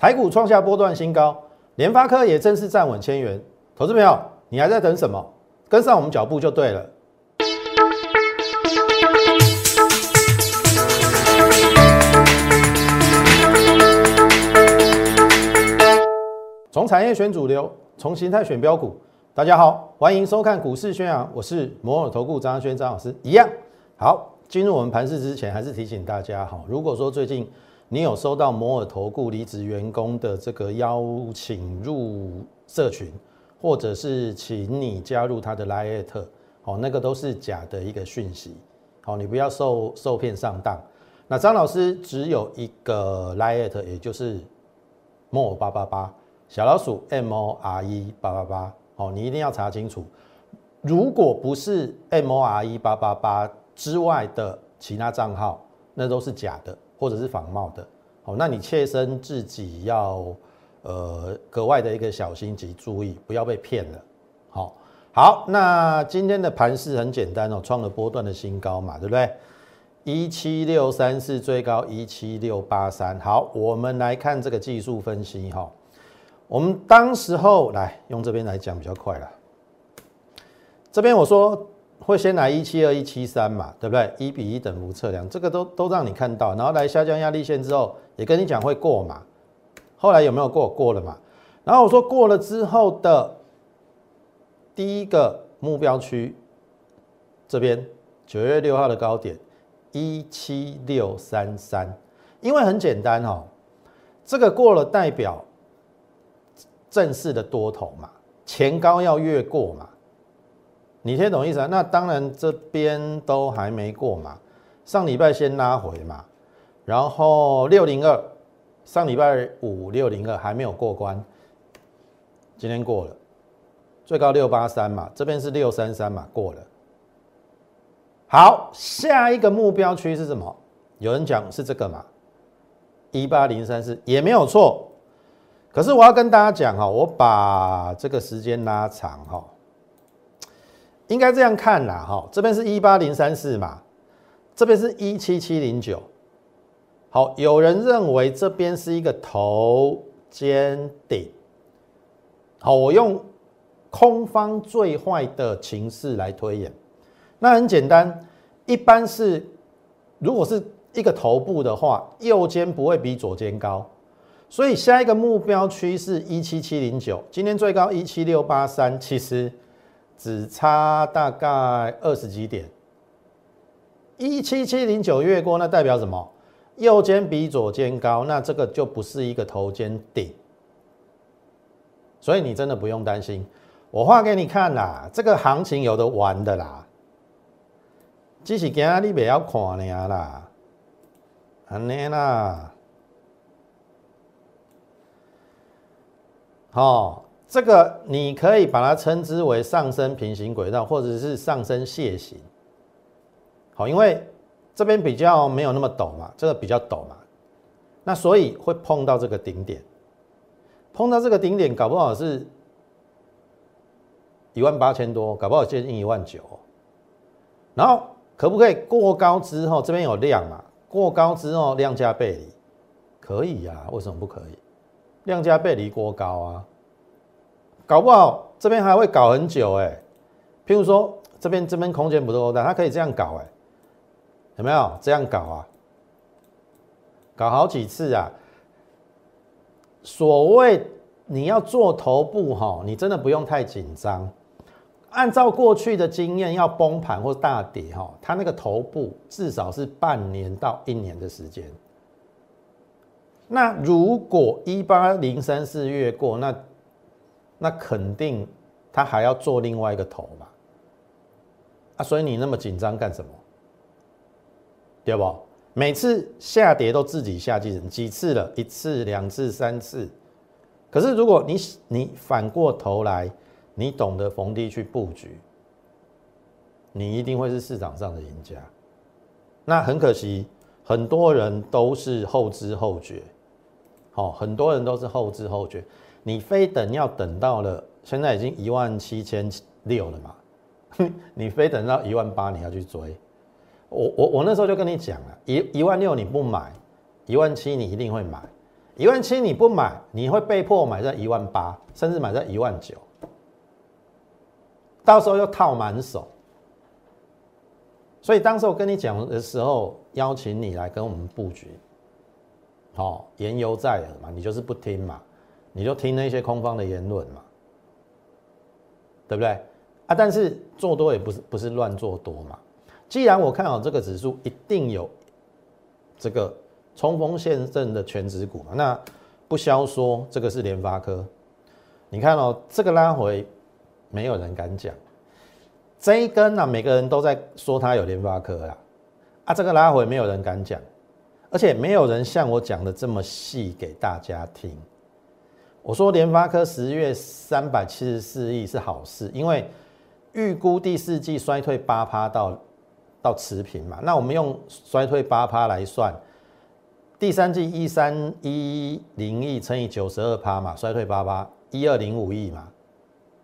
台股创下波段新高，联发科也正式站稳千元。投资朋友，你还在等什么？跟上我们脚步就对了。从产业选主流，从形态选标股。大家好，欢迎收看股市宣扬，我是摩尔投顾张轩张老师。一样好，进入我们盘市之前，还是提醒大家哈，如果说最近你有收到摩尔投顾离职员工的这个邀请入社群，或者是请你加入他的 Line，好，那个都是假的一个讯息，好，你不要受受骗上当。那张老师只有一个 Line，也就是摩尔八八八。小老鼠 M O R E 八八八，哦，你一定要查清楚。如果不是 M O R E 八八八之外的其他账号，那都是假的或者是仿冒的。好，那你切身自己要呃格外的一个小心及注意，不要被骗了。好，好，那今天的盘势很简单哦，创了波段的新高嘛，对不对？一七六三四最高一七六八三。好，我们来看这个技术分析哈。我们当时候来用这边来讲比较快了。这边我说会先来一七二一七三嘛，对不对？一比一等幅测量，这个都都让你看到。然后来下降压力线之后，也跟你讲会过嘛。后来有没有过？过了嘛。然后我说过了之后的第一个目标区，这边九月六号的高点一七六三三，因为很简单哈，这个过了代表。正式的多头嘛，前高要越过嘛，你听懂意思啊？那当然这边都还没过嘛，上礼拜先拉回嘛，然后六零二，上礼拜五六零二还没有过关，今天过了，最高六八三嘛，这边是六三三嘛，过了。好，下一个目标区是什么？有人讲是这个嘛，一八零三四也没有错。可是我要跟大家讲哈，我把这个时间拉长哈，应该这样看啦哈，这边是一八零三四嘛，这边是一七七零九，好，有人认为这边是一个头肩顶，好，我用空方最坏的情势来推演，那很简单，一般是如果是一个头部的话，右肩不会比左肩高。所以下一个目标区是一七七零九，今天最高一七六八三，其实只差大概二十几点。一七七零九越过，那代表什么？右肩比左肩高，那这个就不是一个头肩顶。所以你真的不用担心，我画给你看啦，这个行情有的玩的啦，只是今日你不要看尔啦，安尼啦。哦，这个你可以把它称之为上升平行轨道，或者是上升楔形。好，因为这边比较没有那么陡嘛，这个比较陡嘛，那所以会碰到这个顶点，碰到这个顶点，搞不好是一万八千多，搞不好接近一万九。然后可不可以过高之后，这边有量嘛？过高之后量价背离，可以呀？为什么不可以？量价背离过高啊，搞不好这边还会搞很久哎。譬如说这边这边空间不够大，它可以这样搞哎，有没有这样搞啊？搞好几次啊。所谓你要做头部哈，你真的不用太紧张。按照过去的经验，要崩盘或大跌哈，它那个头部至少是半年到一年的时间。那如果一八零三四越过，那那肯定他还要做另外一个头嘛？啊，所以你那么紧张干什么？对不？每次下跌都自己下几层几次了，一次、两次、三次。可是如果你你反过头来，你懂得逢低去布局，你一定会是市场上的赢家。那很可惜，很多人都是后知后觉。哦，很多人都是后知后觉，你非等要等到了，现在已经一万七千六了嘛，你非等到一万八你要去追，我我我那时候就跟你讲了，一一万六你不买，一万七你一定会买，一万七你不买，你会被迫买在一万八，甚至买在一万九，到时候又套满手。所以当时我跟你讲的时候，邀请你来跟我们布局，好，言犹在耳嘛，你就是不听嘛，你就听那些空方的言论嘛，对不对？啊，但是做多也不是不是乱做多嘛。既然我看好这个指数，一定有这个冲锋陷阵的全指股嘛，那不消说这个是联发科。你看哦，这个拉回，没有人敢讲。这一根呢，每个人都在说它有联发科啦，啊，这个拉回没有人敢讲，而且没有人像我讲的这么细给大家听。我说联发科十月三百七十四亿是好事，因为预估第四季衰退八趴到到持平嘛，那我们用衰退八趴来算，第三季一三一零亿乘以九十二趴嘛，衰退八趴一二零五亿嘛。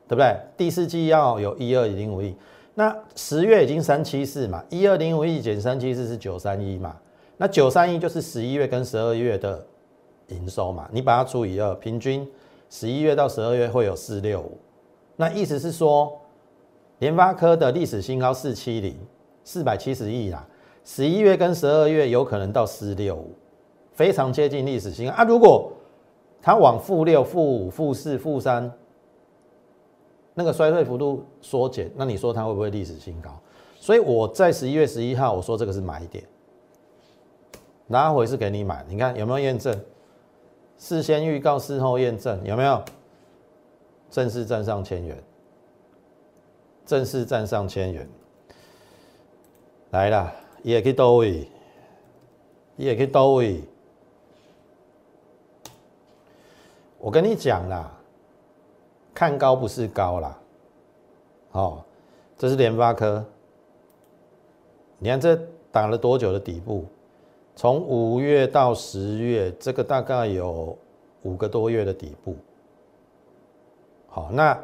对不对？第四季要有一二零五亿，那十月已经三七四嘛，一二零五亿减三七四是九三一嘛，那九三一就是十一月跟十二月的营收嘛，你把它除以二，平均十一月到十二月会有四六五，那意思是说，联发科的历史新高四七零四百七十亿啦，十一月跟十二月有可能到四六五，非常接近历史新高啊！如果它往负六、负五、负四、负三。那个衰退幅度缩减，那你说它会不会历史新高？所以我在十一月十一号我说这个是买点，拿回是给你买，你看有没有验证？事先预告，事后验证，有没有？正式站上千元，正式站上千元，来啦，也可以到位，也可以到位。我跟你讲啦。看高不是高啦，哦，这是联发科。你看这打了多久的底部？从五月到十月，这个大概有五个多月的底部。好，那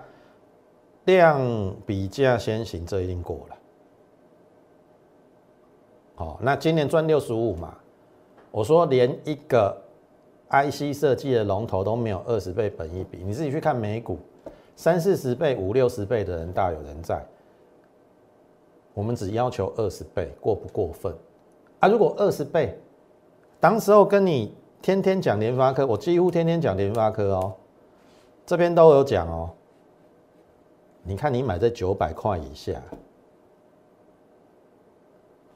量比价先行，这已经过了。好，那今年赚六十五嘛？我说连一个 IC 设计的龙头都没有二十倍本一比，你自己去看美股。三四十倍、五六十倍的人大有人在，我们只要求二十倍，过不过分？啊，如果二十倍，当时候跟你天天讲联发科，我几乎天天讲联发科哦，这边都有讲哦。你看你买在九百块以下，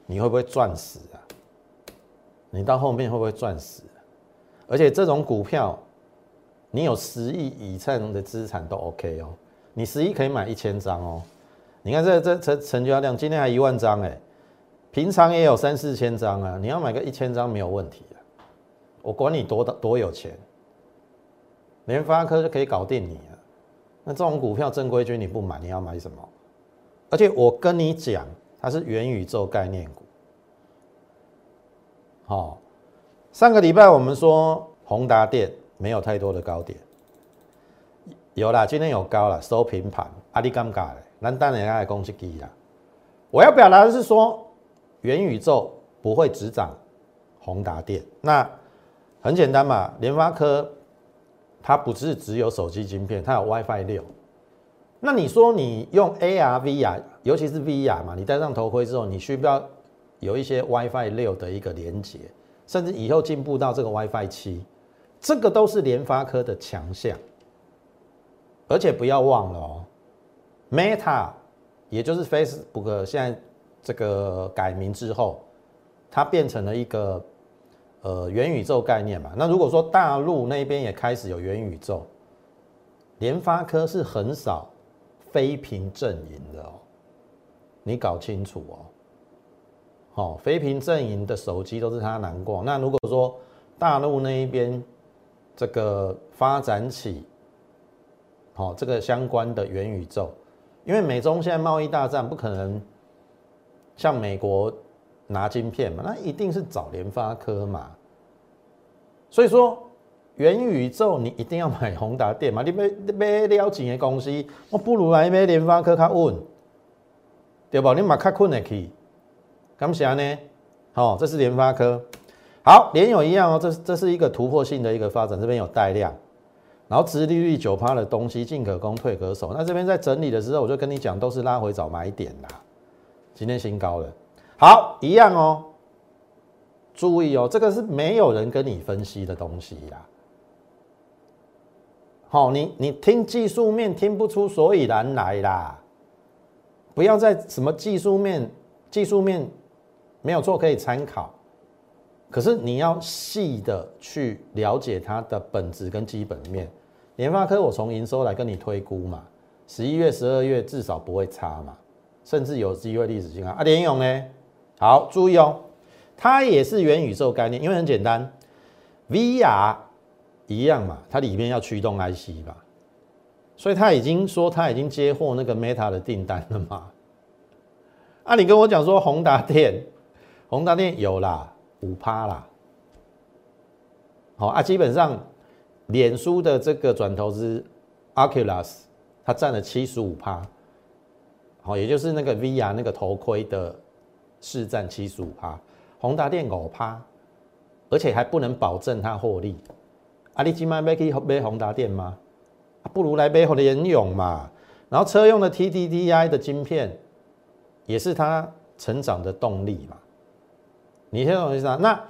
你会不会赚死啊？你到后面会不会赚死？而且这种股票。你有十亿以上的资产都 OK 哦，你十亿可以买一千张哦。你看这这成成交量今天还一万张哎，平常也有三四千张啊。你要买个一千张没有问题啊，我管你多多有钱，联发科就可以搞定你了。那这种股票正规军你不买，你要买什么？而且我跟你讲，它是元宇宙概念股。好，上个礼拜我们说宏达电。没有太多的高点，有啦，今天有高了，收平盘，阿里尴尬嘞，那当然要攻击低啦。我要表达的是说，元宇宙不会只涨宏达电，那很简单嘛，联发科它不是只有手机晶片，它有 WiFi 六。那你说你用 AR、VR，尤其是 VR 嘛，你戴上头盔之后，你需不需要有一些 WiFi 六的一个连接，甚至以后进步到这个 WiFi 七？这个都是联发科的强项，而且不要忘了哦，Meta，也就是 Facebook 现在这个改名之后，它变成了一个呃元宇宙概念嘛。那如果说大陆那边也开始有元宇宙，联发科是很少非屏阵营的哦，你搞清楚哦。好，非屏阵营的手机都是它难过。那如果说大陆那一边，这个发展起，好，这个相关的元宇宙，因为美中现在贸易大战不可能像美国拿晶片嘛，那一定是找联发科嘛。所以说元宇宙你一定要买宏达电嘛，你买买了钱的公司，我不如来买联发科较稳，对吧？你买较困的去，感谢呢，好，这是联发科。好，联友一样哦，这这是一个突破性的一个发展，这边有带量，然后殖利率九趴的东西进可攻退可守。那这边在整理的时候，我就跟你讲，都是拉回找买点啦。今天新高了，好，一样哦。注意哦，这个是没有人跟你分析的东西啦。好，你你听技术面听不出所以然来啦，不要在什么技术面，技术面没有错可以参考。可是你要细的去了解它的本质跟基本面。联发科我从营收来跟你推估嘛，十一月、十二月至少不会差嘛，甚至有机会历史性啊。啊，联勇呢？好，注意哦，它也是元宇宙概念，因为很简单，VR 一样嘛，它里面要驱动 IC 吧，所以他已经说他已经接获那个 Meta 的订单了嘛。啊，你跟我讲说宏达电，宏达电有啦。五趴啦，好啊，基本上脸书的这个转投资 Oculus，它占了七十五趴，哦，也就是那个 VR 那个头盔的市占七十五趴，宏达电五趴，而且还不能保证它获利。啊，你今晚买去买宏达电吗？不如来买我的联勇嘛。然后车用的 TDDI 的晶片，也是它成长的动力嘛。你听懂意思啊？那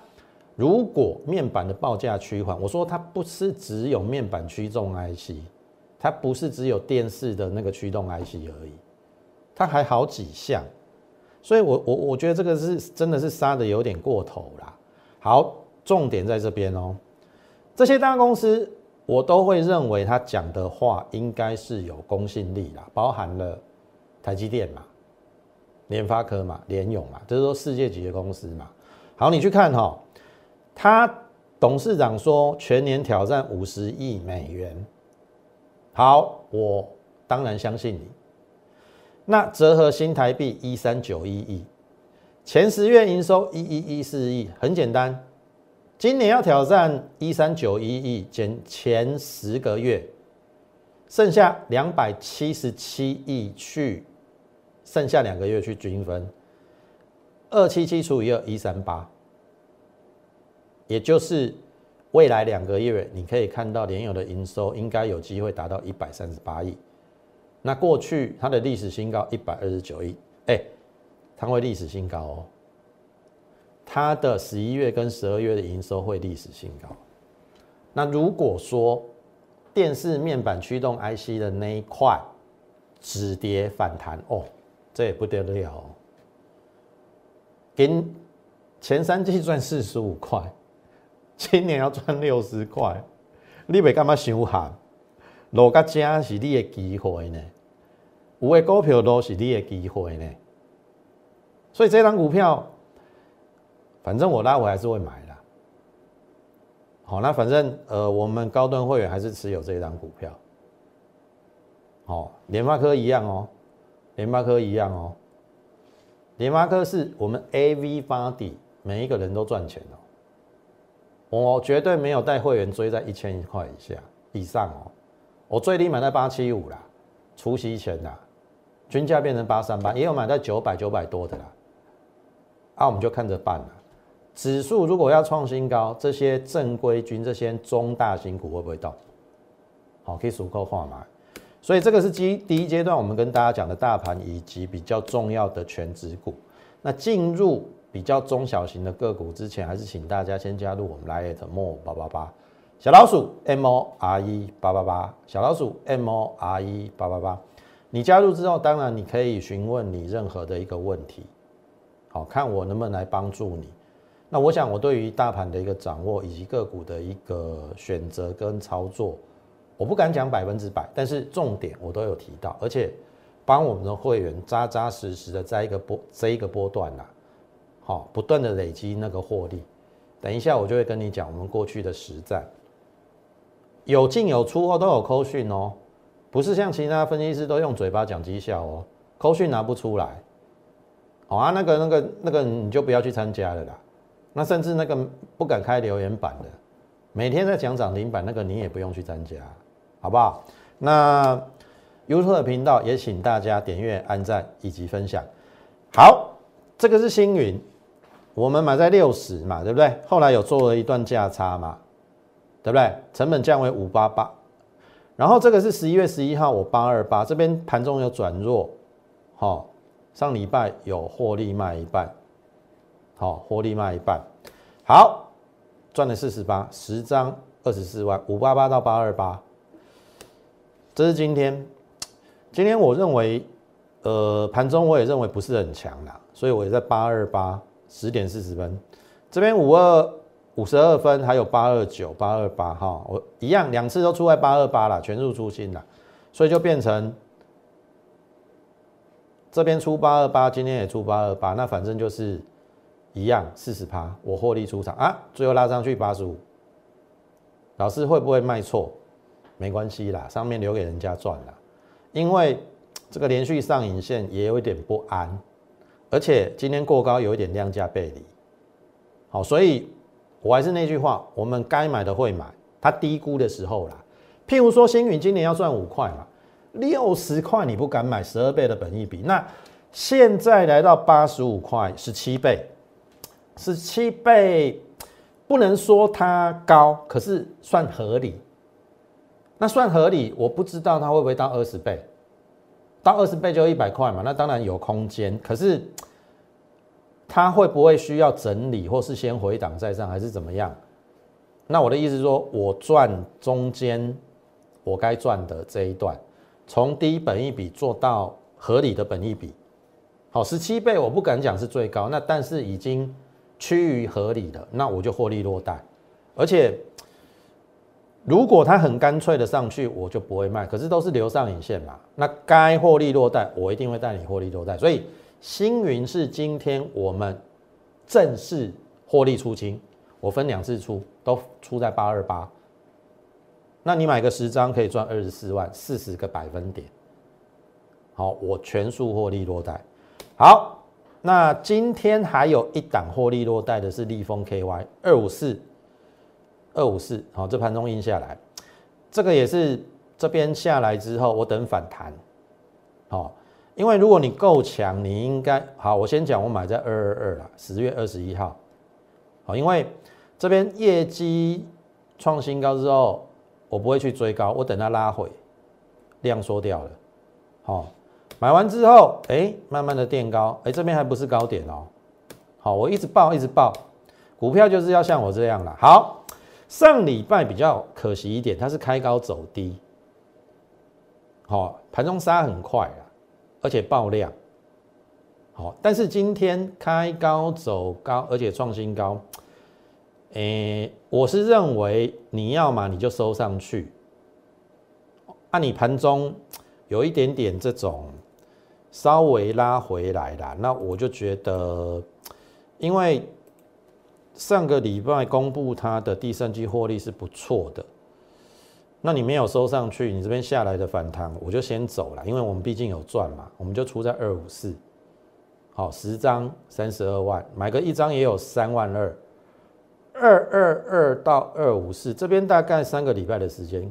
如果面板的报价趋缓，我说它不是只有面板驱动 IC，它不是只有电视的那个驱动 IC 而已，它还好几项，所以我我我觉得这个是真的是杀的有点过头啦。好，重点在这边哦，这些大公司我都会认为他讲的话应该是有公信力啦，包含了台积电嘛、联发科嘛、联咏嘛，这是说世界级的公司嘛。好，你去看哈，他董事长说全年挑战五十亿美元。好，我当然相信你。那折合新台币一三九一亿，前十月营收一一一四亿，很简单，今年要挑战一三九一亿减前十个月，剩下两百七十七亿去，剩下两个月去均分。二七七除以二一三八，也就是未来两个月，你可以看到联友的营收应该有机会达到一百三十八亿。那过去它的历史新高一百二十九亿，哎，它会历史新高哦。它的十一月跟十二月的营收会历史新高。那如果说电视面板驱动 IC 的那一块止跌反弹哦，这也不得了。给前三季赚四十五块，今年要赚六十块，你袂干嘛想喊？落个家是你的机会呢，有的股票都是你的机会呢。所以这张股票，反正我拉回还是会买的。好，那反正呃，我们高端会员还是持有这张股票。好，联发科一样哦，联发科一样哦。联发科是我们 A V 发底，每一个人都赚钱哦。我绝对没有带会员追在一千块以下以上哦。我最低买在八七五啦，除夕前啦，均价变成八三八，也有买在九百九百多的啦。啊，我们就看着办了。指数如果要创新高，这些正规军、这些中大型股会不会到？好，可以数扣化买。所以这个是第第一阶段，我们跟大家讲的大盘以及比较重要的全指股。那进入比较中小型的个股之前，还是请大家先加入我们 Lite More 八八八小老鼠 M O R E 八八八小老鼠 M O R E 八八八。你加入之后，当然你可以询问你任何的一个问题，好看我能不能来帮助你。那我想我对于大盘的一个掌握以及个股的一个选择跟操作。我不敢讲百分之百，但是重点我都有提到，而且帮我们的会员扎扎实实的在一个波这一个波段啦，好，不断的累积那个获利。等一下我就会跟你讲我们过去的实战，有进有出哦，都有扣讯哦，不是像其他分析师都用嘴巴讲绩效哦，扣讯拿不出来，好啊，那个那个那个你就不要去参加了啦，那甚至那个不敢开留言板的，每天在讲涨停板那个你也不用去参加。好不好？那 YouTube 频道也请大家点阅、按赞以及分享。好，这个是星云，我们买在六十嘛，对不对？后来有做了一段价差嘛，对不对？成本降为五八八，然后这个是十一月十一号，我八二八这边盘中有转弱，好，上礼拜有获利卖一半，好，获利卖一半，好，赚了四十八，十张二十四万，五八八到八二八，这是今天，今天我认为。呃，盘中我也认为不是很强啦，所以我也在八二八十点四十分，这边五二五十二分，还有八二九八二八哈，我一样两次都出在八二八了，全数出清了，所以就变成这边出八二八，今天也出八二八，那反正就是一样四十趴，我获利出场啊，最后拉上去八十五，老师会不会卖错？没关系啦，上面留给人家赚了，因为。这个连续上影线也有一点不安，而且今天过高有一点量价背离，好，所以我还是那句话，我们该买的会买，它低估的时候啦。譬如说星云今年要赚五块嘛，六十块你不敢买，十二倍的本益比，那现在来到八十五块，十七倍，十七倍不能说它高，可是算合理。那算合理，我不知道它会不会到二十倍。到二十倍就一百块嘛，那当然有空间。可是它会不会需要整理，或是先回档再上，还是怎么样？那我的意思是说，我赚中间我该赚的这一段，从低本一笔做到合理的本一笔，好，十七倍我不敢讲是最高，那但是已经趋于合理的，那我就获利落袋，而且。如果它很干脆的上去，我就不会卖。可是都是留上影线嘛，那该获利落袋，我一定会带你获利落袋。所以星云是今天我们正式获利出清，我分两次出，都出在八二八。那你买个十张可以赚二十四万，四十个百分点。好，我全数获利落袋。好，那今天还有一档获利落袋的是立丰 KY 二五四。二五四，好，这盘中印下来，这个也是这边下来之后，我等反弹，好，因为如果你够强，你应该好，我先讲，我买在二二二了，十月二十一号，好，因为这边业绩创新高之后，我不会去追高，我等它拉回，量缩掉了，好，买完之后，哎，慢慢的垫高，哎，这边还不是高点哦，好，我一直报一直报，股票就是要像我这样了，好。上礼拜比较可惜一点，它是开高走低，好，盘中杀很快啊，而且爆量，好，但是今天开高走高，而且创新高，诶，我是认为你要嘛你就收上去，按你盘中有一点点这种稍微拉回来啦，那我就觉得，因为。上个礼拜公布它的第三季获利是不错的，那你没有收上去，你这边下来的反弹我就先走了，因为我们毕竟有赚嘛，我们就出在二五四，好，十张三十二万，买个一张也有三万二，二二二到二五四这边大概三个礼拜的时间，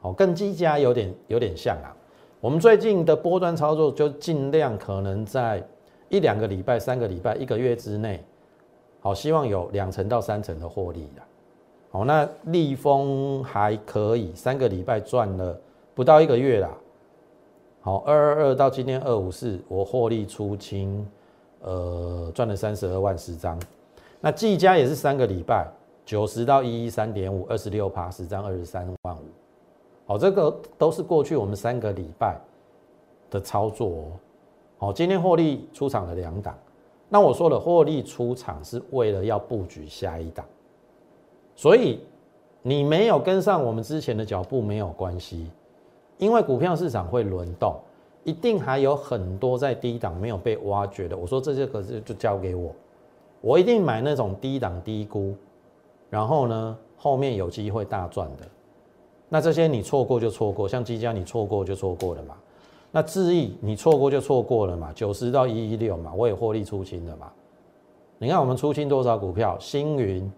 好，跟积家有点有点像啊，我们最近的波段操作就尽量可能在一两个礼拜、三个礼拜、一个月之内。好，希望有两成到三成的获利啦。好，那立丰还可以，三个礼拜赚了不到一个月啦。好，二二二到今天二五四，我获利出清，呃，赚了三十二万十张。那技嘉也是三个礼拜，九十到一一三点五，二十六趴十张二十三万五。好，这个都是过去我们三个礼拜的操作哦。好，今天获利出场了两档。那我说了，获利出场是为了要布局下一档，所以你没有跟上我们之前的脚步没有关系，因为股票市场会轮动，一定还有很多在低档没有被挖掘的。我说这些可是就交给我，我一定买那种低档低估，然后呢后面有机会大赚的。那这些你错过就错过，像基嘉你错过就错过了嘛。那智毅你错过就错过了嘛，九十到一一六嘛，我也获利出清了嘛。你看我们出清多少股票？星云、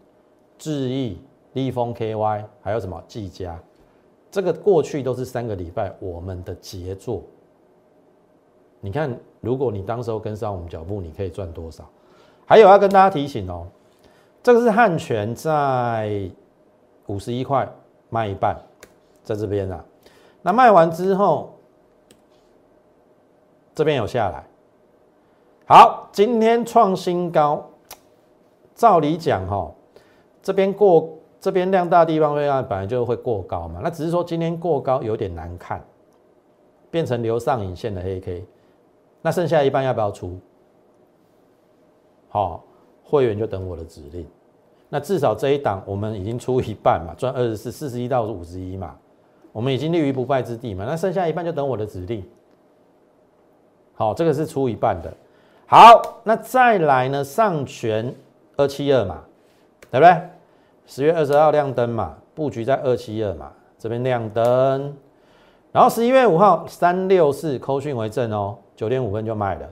智毅、立丰 KY，还有什么技嘉？这个过去都是三个礼拜我们的杰作。你看，如果你当时候跟上我们脚步，你可以赚多少？还有要跟大家提醒哦，这个是汉泉在五十一块卖一半，在这边啊。那卖完之后，这边有下来。好，今天创新高。照理讲哈，这边过这边量大地方会按本来就会过高嘛。那只是说今天过高有点难看，变成留上影线的黑 K。那剩下一半要不要出？好，会员就等我的指令。那至少这一档我们已经出一半嘛，赚二十四、四十一到五十一嘛，我们已经立于不败之地嘛。那剩下一半就等我的指令。好，这个是出一半的。好，那再来呢？上权二七二嘛，对不对？十月二十号亮灯嘛，布局在二七二嘛，这边亮灯。然后十一月五号三六四扣讯为正哦，九点五分就卖了。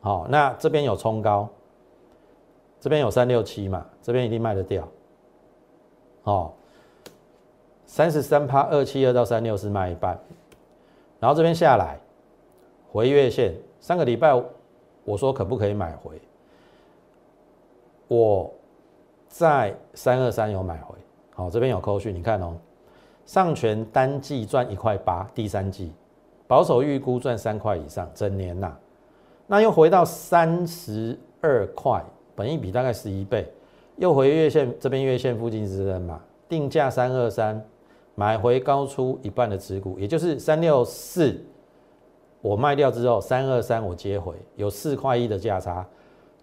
好，那这边有冲高，这边有三六七嘛，这边一定卖得掉。哦，三十三趴二七二到三六四卖一半，然后这边下来回月线，上个礼拜我说可不可以买回？我在三二三有买回，好，这边有扣讯，你看哦，上权单季赚一块八，第三季保守预估赚三块以上，整年呐。那又回到三十二块，本一比大概十一倍，又回月线这边月线附近支撑嘛，定价三二三，买回高出一半的持股，也就是三六四，我卖掉之后三二三我接回，有四块一的价差，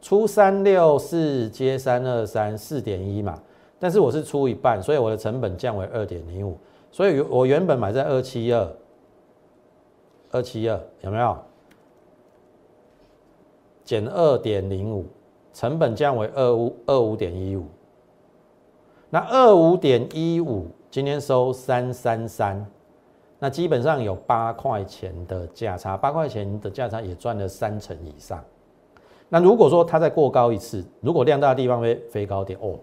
出三六四接三二三四点一嘛，但是我是出一半，所以我的成本降为二点零五，所以我原本买在二七二，二七二有没有？减二点零五，成本降为二五二五点一五。那二五点一五今天收三三三，那基本上有八块钱的价差，八块钱的价差也赚了三成以上。那如果说它再过高一次，如果量大的地方会飞高点哦，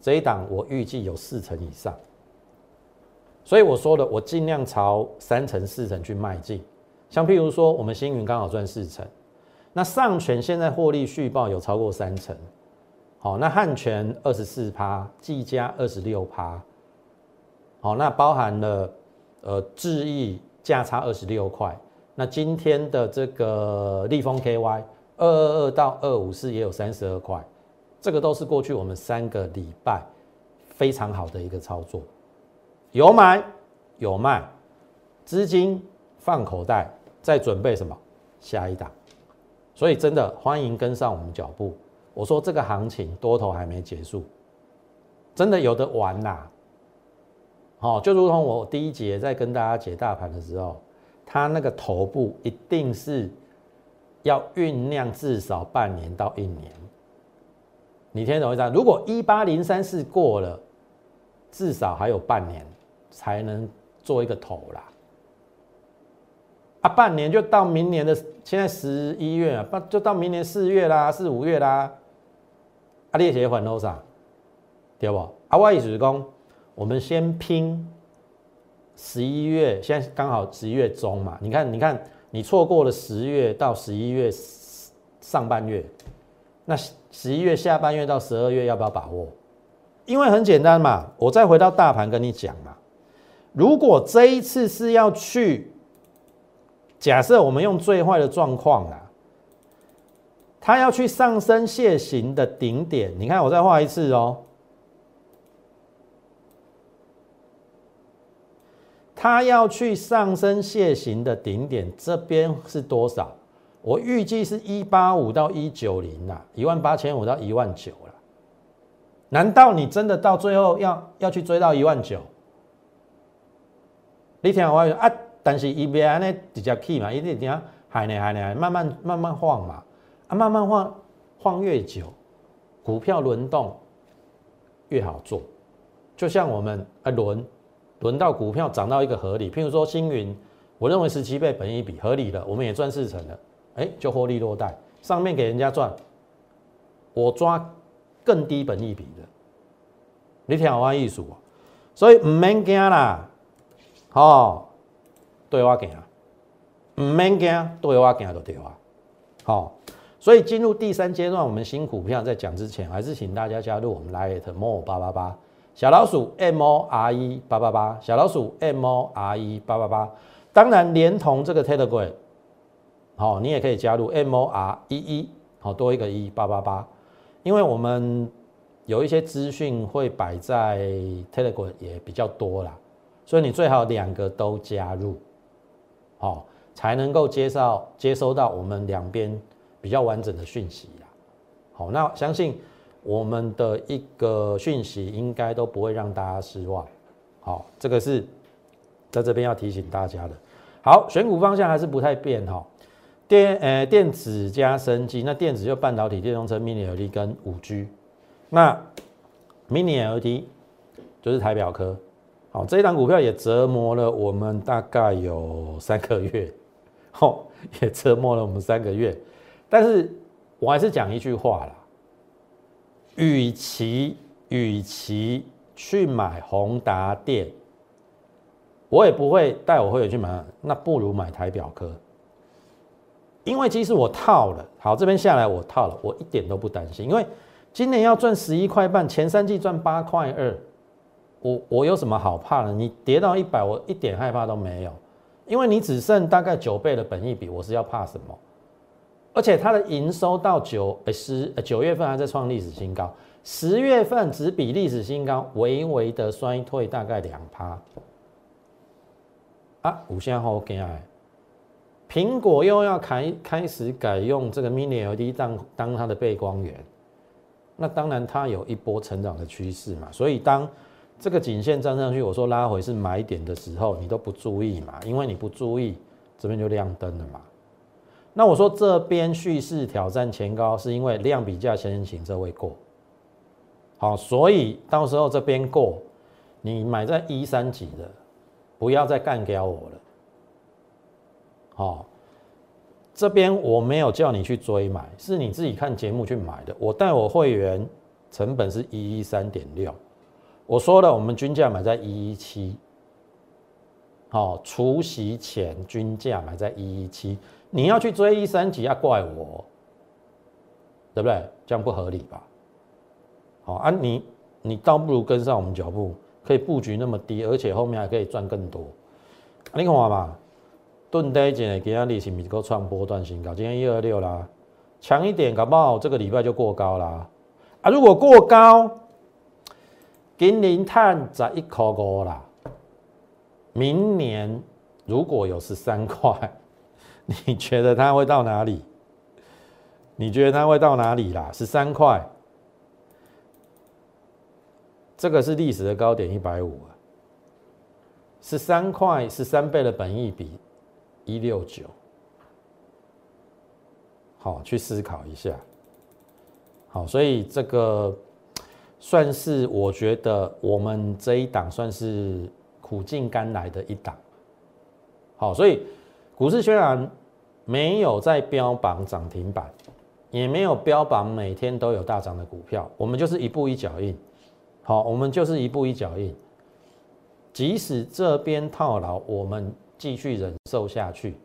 这一档我预计有四成以上。所以我说的，我尽量朝三成四成去迈进。像譬如说，我们星云刚好赚四成。那上权现在获利续报有超过三成，好，那汉权二十四趴，技嘉二十六趴，好，那包含了呃智毅价差二十六块，那今天的这个立丰 KY 二二二到二五四也有三十二块，这个都是过去我们三个礼拜非常好的一个操作，有买有卖，资金放口袋，在准备什么下一档。所以真的欢迎跟上我们脚步。我说这个行情多头还没结束，真的有的玩呐。好，就如同我第一节在跟大家解大盘的时候，它那个头部一定是要酝酿至少半年到一年。你听懂意思？如果一八零三四过了，至少还有半年才能做一个头啦。啊，半年就到明年的现在十一月啊，就到明年四月啦，四五月啦。啊，列些还多少？对不？啊，我意思是讲，我们先拼十一月，现在刚好十一月中嘛。你看，你看，你错过了十月到十一月上半月，那十一月下半月到十二月要不要把握？因为很简单嘛，我再回到大盘跟你讲嘛，如果这一次是要去。假设我们用最坏的状况啊，它要去上升楔形的顶点，你看我再画一次哦，它要去上升楔形的顶点，这边是多少？我预计是一八五到一九零啊，一万八千五到一万九了。难道你真的到最后要要去追到一万九？你听我啊。但是伊边安尼直接起嘛，一定怎样海呢海呢，慢慢慢慢晃嘛，啊慢慢晃晃越久，股票轮动越好做。就像我们啊轮轮到股票涨到一个合理，譬如说星云，我认为十七倍本一比合理的，我们也赚四成了，哎就获利落袋，上面给人家赚，我抓更低本一比的，你听我意思啊，所以唔免惊啦，哦。对我行，唔免惊，对我行就对啊。好，所以进入第三阶段，我们新股票在讲之前，还是请大家加入我们 Lite More 八八八小老鼠 M O R E 八八八小老鼠 M O R E 八八八。当然，连同这个 Telegram，好，你也可以加入 M O R E 一，好多一个一八八八。因为我们有一些资讯会摆在 Telegram 也比较多啦，所以你最好两个都加入，好，才能够接受接收到我们两边。比较完整的讯息呀，好，那相信我们的一个讯息应该都不会让大家失望，好，这个是在这边要提醒大家的。好，选股方向还是不太变哈，电呃电子加升级，那电子就半导体、电动车、Mini LED 跟五 G，那 Mini LED 就是台表科，好，这一档股票也折磨了我们大概有三个月，吼，也折磨了我们三个月。但是我还是讲一句话啦，与其与其去买宏达电，我也不会带我会员去买，那不如买台表科，因为即使我套了，好这边下来我套了，我一点都不担心，因为今年要赚十一块半，前三季赚八块二，我我有什么好怕的？你跌到一百，我一点害怕都没有，因为你只剩大概九倍的本益比，我是要怕什么？而且它的营收到九呃十九月份还在创历史新高，十月份只比历史新高微微的衰退大概两趴。啊，五线后 OK 啊，苹果又要开开始改用这个 Mini LED 当当它的背光源，那当然它有一波成长的趋势嘛。所以当这个颈线站上去，我说拉回是买点的时候，你都不注意嘛，因为你不注意，这边就亮灯了嘛。那我说这边蓄势挑战前高，是因为量比价先行这位过，好，所以到时候这边过，你买在一三级的，不要再干掉我了，好，这边我没有叫你去追买，是你自己看节目去买的。我带我会员成本是一一三点六，我说了，我们均价买在一一七，好，除息前均价买在一一七。你要去追一三级，要怪我，对不对？这样不合理吧？好啊，你你倒不如跟上我们脚步，可以布局那么低，而且后面还可以赚更多。你看嘛，钝低一的，今天利息米够创波段新高，今天一二六啦，强一点，搞不好这个礼拜就过高啦。啊，如果过高，金零碳在一口五啦，明年如果有十三块。你觉得它会到哪里？你觉得它会到哪里啦？十三块，这个是历史的高点一百五啊。十三块，十三倍的本益比一六九，好，去思考一下。好，所以这个算是我觉得我们这一档算是苦尽甘来的一档。好，所以。股市虽然没有在标榜涨停板，也没有标榜每天都有大涨的股票，我们就是一步一脚印。好，我们就是一步一脚印。即使这边套牢，我们继续忍受下去。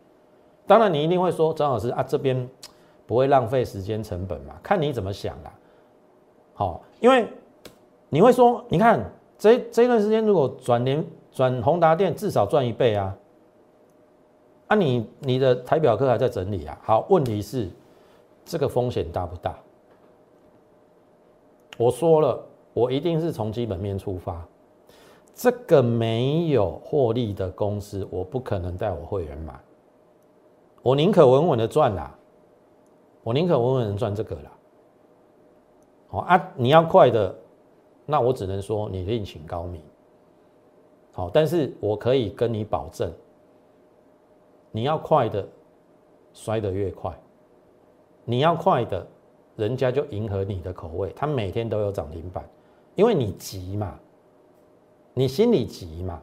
当然，你一定会说，张老师啊，这边不会浪费时间成本嘛？看你怎么想啦。好，因为你会说，你看这这段时间如果转联转宏达电，至少赚一倍啊。啊，你你的台表科还在整理啊？好，问题是这个风险大不大？我说了，我一定是从基本面出发。这个没有获利的公司，我不可能带我会员买。我宁可稳稳的赚啦，我宁可稳稳的赚这个啦。好啊，你要快的，那我只能说你另请高明。好，但是我可以跟你保证。你要快的，摔得越快；你要快的，人家就迎合你的口味。他每天都有涨停板，因为你急嘛，你心里急嘛，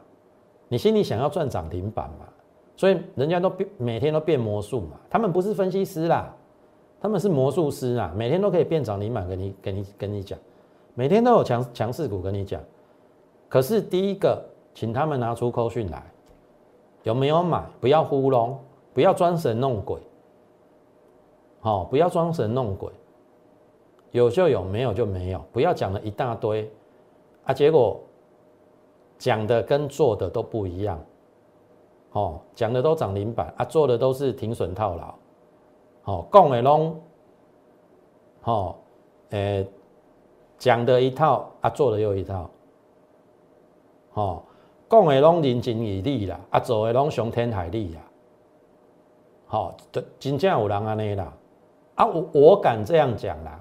你心里想要赚涨停板嘛，所以人家都变每天都变魔术嘛。他们不是分析师啦，他们是魔术师啊，每天都可以变涨停板，跟你跟你跟你讲，每天都有强强势股跟你讲。可是第一个，请他们拿出扣讯来。有没有买？不要糊弄，不要装神弄鬼。好，不要装神弄鬼，有就有，没有就没有，不要讲了一大堆。啊，结果讲的跟做的都不一样，哦，讲的都涨停板啊，做的都是停损套牢，哦，讲的拢，哦，诶，讲的一套啊，做的又一套，哦，讲的拢人情义理啦，啊，做的拢伤天害理啦，好，真真正有人安尼啦。啊，我我敢这样讲啦，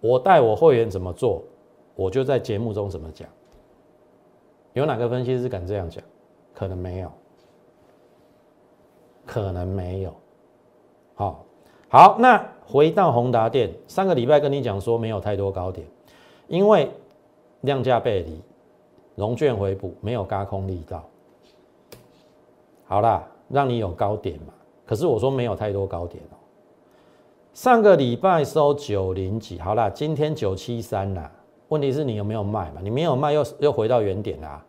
我带我会员怎么做，我就在节目中怎么讲。有哪个分析师敢这样讲？可能没有，可能没有。好，好，那回到宏达电，上个礼拜跟你讲说没有太多高点，因为量价背离，融券回补，没有高空力道。好啦，让你有高点嘛，可是我说没有太多高点哦。上个礼拜收九零几，好啦，今天九七三啦。问题是你有没有卖嘛？你没有卖，又又回到原点啦，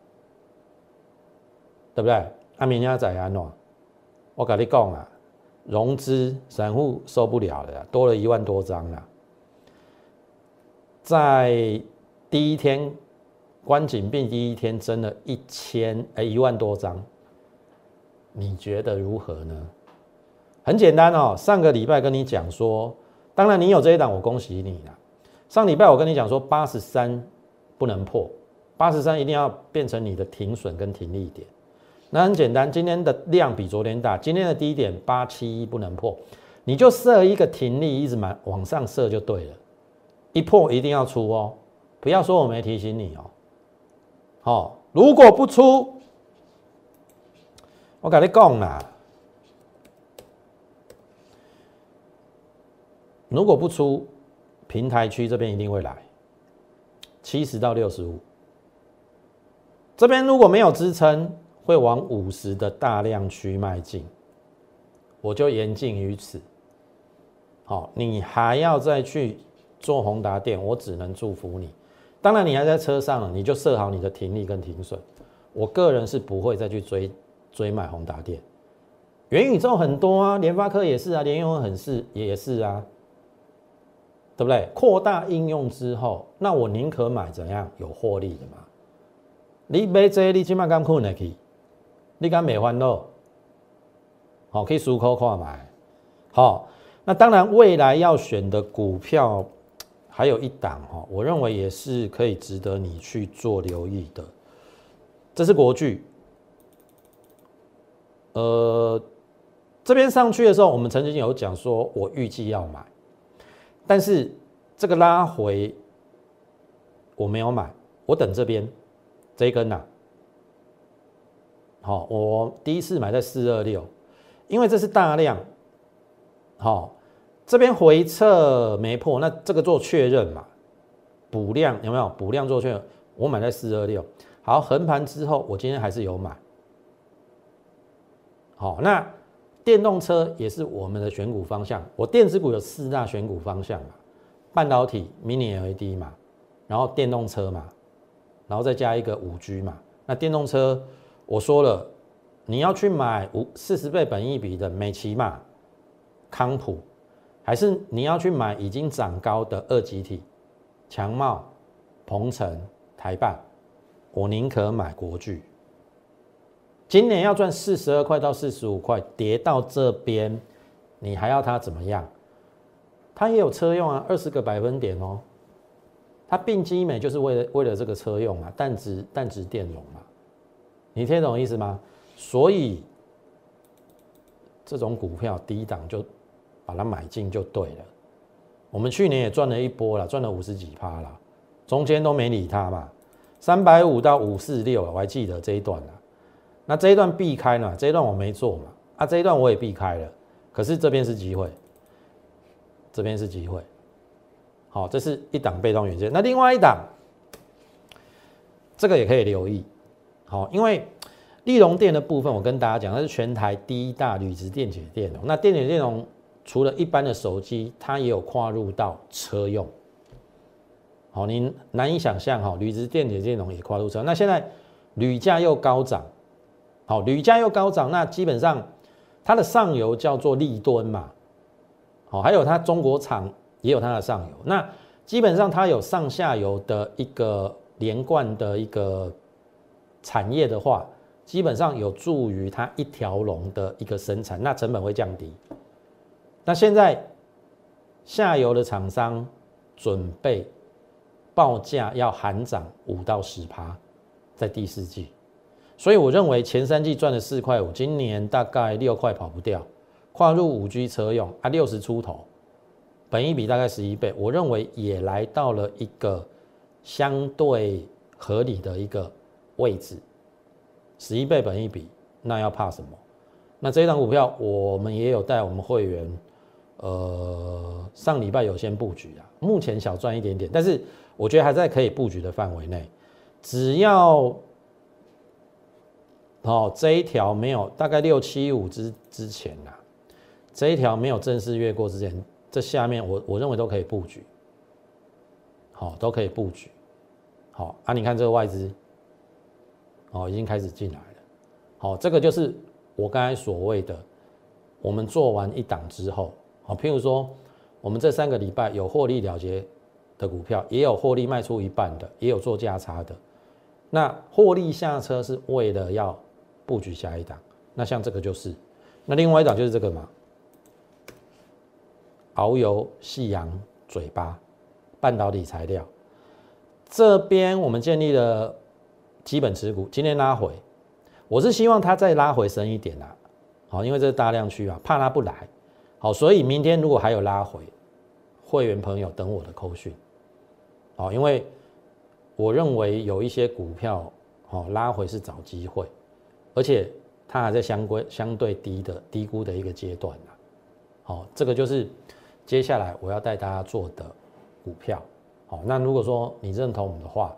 对不对？阿明家仔安诺，我跟你讲啊，融资散户受不了了，多了一万多张啦。在第一天关紧闭第一天，增了一千哎一万多张，你觉得如何呢？很简单哦，上个礼拜跟你讲说，当然你有这一档，我恭喜你了。上礼拜我跟你讲说，八十三不能破，八十三一定要变成你的停损跟停利点。那很简单，今天的量比昨天大，今天的低点八七一不能破，你就设一个停利，一直满往上设就对了。一破一定要出哦，不要说我没提醒你哦。好，如果不出，我跟你讲啦。如果不出，平台区这边一定会来七十到六十五，这边如果没有支撑，会往五十的大量区迈进，我就言尽于此。好，你还要再去做宏达店，我只能祝福你。当然，你还在车上，你就设好你的停利跟停损。我个人是不会再去追追买宏达电，元宇宙很多啊，联发科也是啊，联用很是也是啊。对不对？扩大应用之后，那我宁可买怎样有获利的嘛？你买这，你起码敢困得去，你敢没欢乐？好，可以熟口看买。好，那当然未来要选的股票还有一档哈，我认为也是可以值得你去做留意的。这是国巨，呃，这边上去的时候，我们曾经有讲说，我预计要买。但是这个拉回我没有买，我等这边这一根呐。好，我第一次买在四二六，因为这是大量。好，这边回撤没破，那这个做确认嘛，补量有没有？补量做确认，我买在四二六。好，横盘之后，我今天还是有买。好，那。电动车也是我们的选股方向。我电子股有四大选股方向嘛，半导体、Mini LED 嘛，然后电动车嘛，然后再加一个五 G 嘛。那电动车我说了，你要去买五四十倍本益比的美骑嘛、康普，还是你要去买已经涨高的二级体，强茂、鹏程、台办，我宁可买国巨。今年要赚四十二块到四十五块，跌到这边，你还要它怎么样？它也有车用啊，二十个百分点哦。它并基美就是为了为了这个车用啊，淡值淡值电容嘛。你听懂意思吗？所以这种股票低档就把它买进就对了。我们去年也赚了一波了，赚了五十几趴了，中间都没理它嘛。三百五到五四六，我还记得这一段了。那这一段避开呢？这一段我没做嘛，啊，这一段我也避开了。可是这边是机会，这边是机会。好，这是一档被动元件。那另外一档，这个也可以留意。好，因为利隆电的部分，我跟大家讲，它是全台第一大铝质电解电容。那电解电容除了一般的手机，它也有跨入到车用。好，您难以想象哈，铝质电解电容也跨入车。那现在铝价又高涨。好，铝价又高涨，那基本上它的上游叫做立吨嘛，好，还有它中国厂也有它的上游。那基本上它有上下游的一个连贯的一个产业的话，基本上有助于它一条龙的一个生产，那成本会降低。那现在下游的厂商准备报价要含涨五到十趴，在第四季。所以我认为前三季赚了四块五，今年大概六块跑不掉。跨入五 G 车用啊，六十出头，本一比大概十一倍，我认为也来到了一个相对合理的一个位置。十一倍本一比，那要怕什么？那这一档股票我们也有带我们会员，呃，上礼拜有先布局啊，目前小赚一点点，但是我觉得还在可以布局的范围内，只要。哦，这一条没有，大概六七五之之前啊，这一条没有正式越过之前，这下面我我认为都可以布局，好，都可以布局，好啊，你看这个外资，哦，已经开始进来了，好，这个就是我刚才所谓的，我们做完一档之后，好，譬如说我们这三个礼拜有获利了结的股票，也有获利卖出一半的，也有做价差的，那获利下车是为了要。布局下一档，那像这个就是，那另外一档就是这个嘛，遨游夕阳嘴巴半导体材料，这边我们建立了基本持股，今天拉回，我是希望它再拉回深一点啊，好，因为这是大量区啊，怕它不来，好，所以明天如果还有拉回，会员朋友等我的扣讯，好，因为我认为有一些股票，好拉回是找机会。而且它还在相关相对低的低估的一个阶段呢，好，这个就是接下来我要带大家做的股票，好，那如果说你认同我们的话，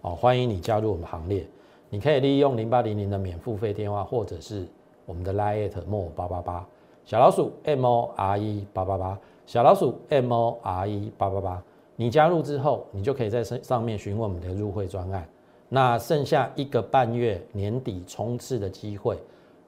哦，欢迎你加入我们行列，你可以利用零八零零的免付费电话，或者是我们的 Line more 八八八小老鼠 M O R E 八八八小老鼠 M O R E 八八八，你加入之后，你就可以在上上面询问我们的入会专案。那剩下一个半月年底冲刺的机会，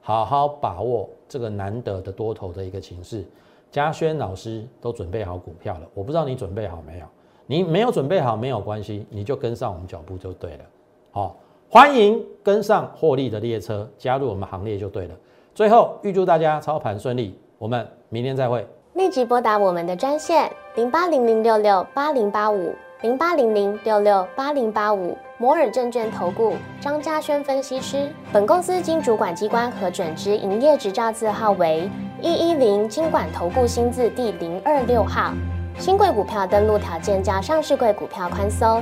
好好把握这个难得的多头的一个情势。嘉轩老师都准备好股票了，我不知道你准备好没有？你没有准备好没有关系，你就跟上我们脚步就对了。好，欢迎跟上获利的列车，加入我们行列就对了。最后预祝大家操盘顺利，我们明天再会。立即拨打我们的专线零八零零六六八零八五。零八零零六六八零八五摩尔证券投顾张嘉轩分析师，本公司经主管机关核准之营业执照字号为一一零金管投顾新字第零二六号。新贵股票登录条件较上市贵股票宽松，